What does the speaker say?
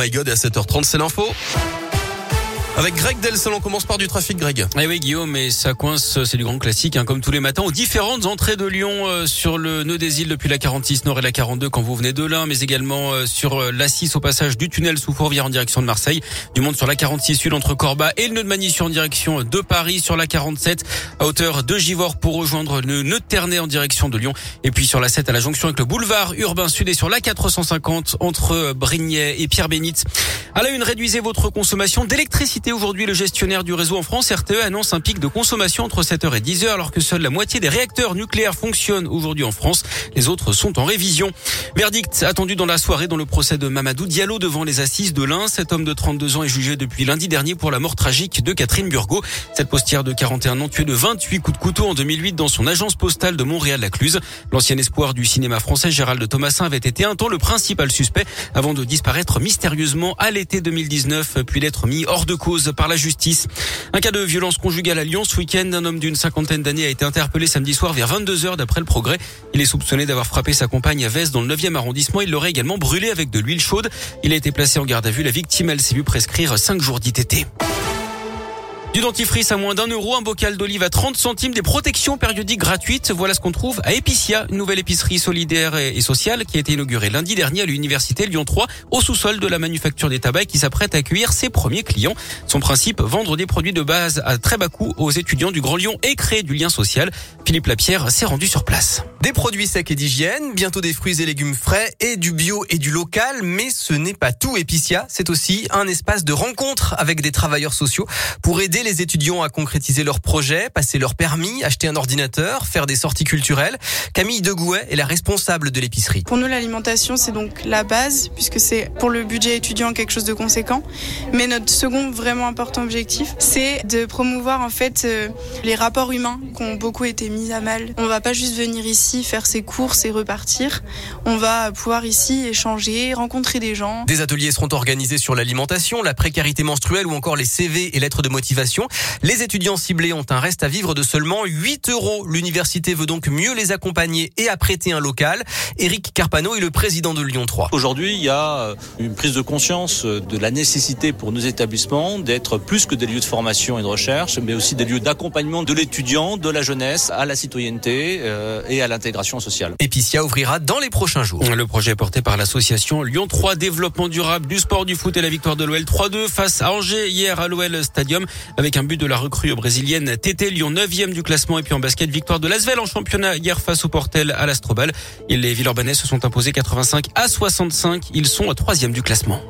My God, à 7h30, c'est l'info. Avec Greg Delsol, on commence par du trafic, Greg. Eh oui, Guillaume, et ça coince, c'est du grand classique, hein, comme tous les matins, aux différentes entrées de Lyon euh, sur le nœud des îles depuis la 46 Nord et la 42 quand vous venez de l'Ain, mais également euh, sur euh, la 6 au passage du tunnel sous Fourvière en direction de Marseille, du monde sur la 46 Sud entre Corba et le nœud de Manissure en direction de Paris, sur la 47 à hauteur de Givors pour rejoindre le nœud de Ternay en direction de Lyon, et puis sur la 7 à la jonction avec le boulevard urbain sud et sur la 450 entre Brignais et Pierre-Bénite. À la une, réduisez votre consommation d'électricité aujourd'hui, le gestionnaire du réseau en France, RTE annonce un pic de consommation entre 7h et 10h alors que seule la moitié des réacteurs nucléaires fonctionnent aujourd'hui en France. Les autres sont en révision. Verdict attendu dans la soirée dans le procès de Mamadou Diallo devant les assises de l'Ain. Cet homme de 32 ans est jugé depuis lundi dernier pour la mort tragique de Catherine Burgot. Cette postière de 41 ans tuée de 28 coups de couteau en 2008 dans son agence postale de Montréal-la-Cluse. L'ancien espoir du cinéma français Gérald Thomasin avait été un temps le principal suspect avant de disparaître mystérieusement à l'été 2019 puis d'être mis hors de par la justice. Un cas de violence conjugale à Lyon ce week-end. Un homme d'une cinquantaine d'années a été interpellé samedi soir vers 22h d'après le progrès. Il est soupçonné d'avoir frappé sa compagne à Vest dans le 9e arrondissement. Il l'aurait également brûlé avec de l'huile chaude. Il a été placé en garde à vue. La victime, elle s'est vue prescrire 5 jours d'ITT. Du dentifrice à moins d'un euro, un bocal d'olive à 30 centimes, des protections périodiques gratuites. Voilà ce qu'on trouve à Epicia, une nouvelle épicerie solidaire et sociale qui a été inaugurée lundi dernier à l'université Lyon 3, au sous-sol de la manufacture des tabacs qui s'apprête à accueillir ses premiers clients. Son principe, vendre des produits de base à très bas coût aux étudiants du Grand Lyon et créer du lien social. Philippe Lapierre s'est rendu sur place. Des produits secs et d'hygiène, bientôt des fruits et légumes frais et du bio et du local, mais ce n'est pas tout. Epicia, c'est aussi un espace de rencontre avec des travailleurs sociaux pour aider les étudiants à concrétiser leurs projets, passer leur permis, acheter un ordinateur, faire des sorties culturelles. Camille Degouet est la responsable de l'épicerie. Pour nous, l'alimentation, c'est donc la base, puisque c'est pour le budget étudiant quelque chose de conséquent. Mais notre second vraiment important objectif, c'est de promouvoir en fait euh, les rapports humains qui ont beaucoup été mis à mal. On va pas juste venir ici faire ses courses et repartir. On va pouvoir ici échanger, rencontrer des gens. Des ateliers seront organisés sur l'alimentation, la précarité menstruelle ou encore les CV et lettres de motivation. Les étudiants ciblés ont un reste à vivre de seulement 8 euros. L'université veut donc mieux les accompagner et apprêter un local. Éric Carpano est le président de Lyon 3. Aujourd'hui, il y a une prise de conscience de la nécessité pour nos établissements d'être plus que des lieux de formation et de recherche, mais aussi des lieux d'accompagnement de l'étudiant, de la jeunesse, à la citoyenneté euh, et à l'intégration sociale. Epicia ouvrira dans les prochains jours. Le projet est porté par l'association Lyon 3 Développement durable du sport, du foot et la victoire de l'OL 3-2 face à Angers hier à l'OL Stadium avec un but de la recrue brésilienne TT Lyon 9e du classement et puis en basket victoire de l'Asvel en championnat hier face au Portel à l'Astrobal. Les Villeurbanais se sont imposés 85 à 65. Ils sont 3 troisième du classement.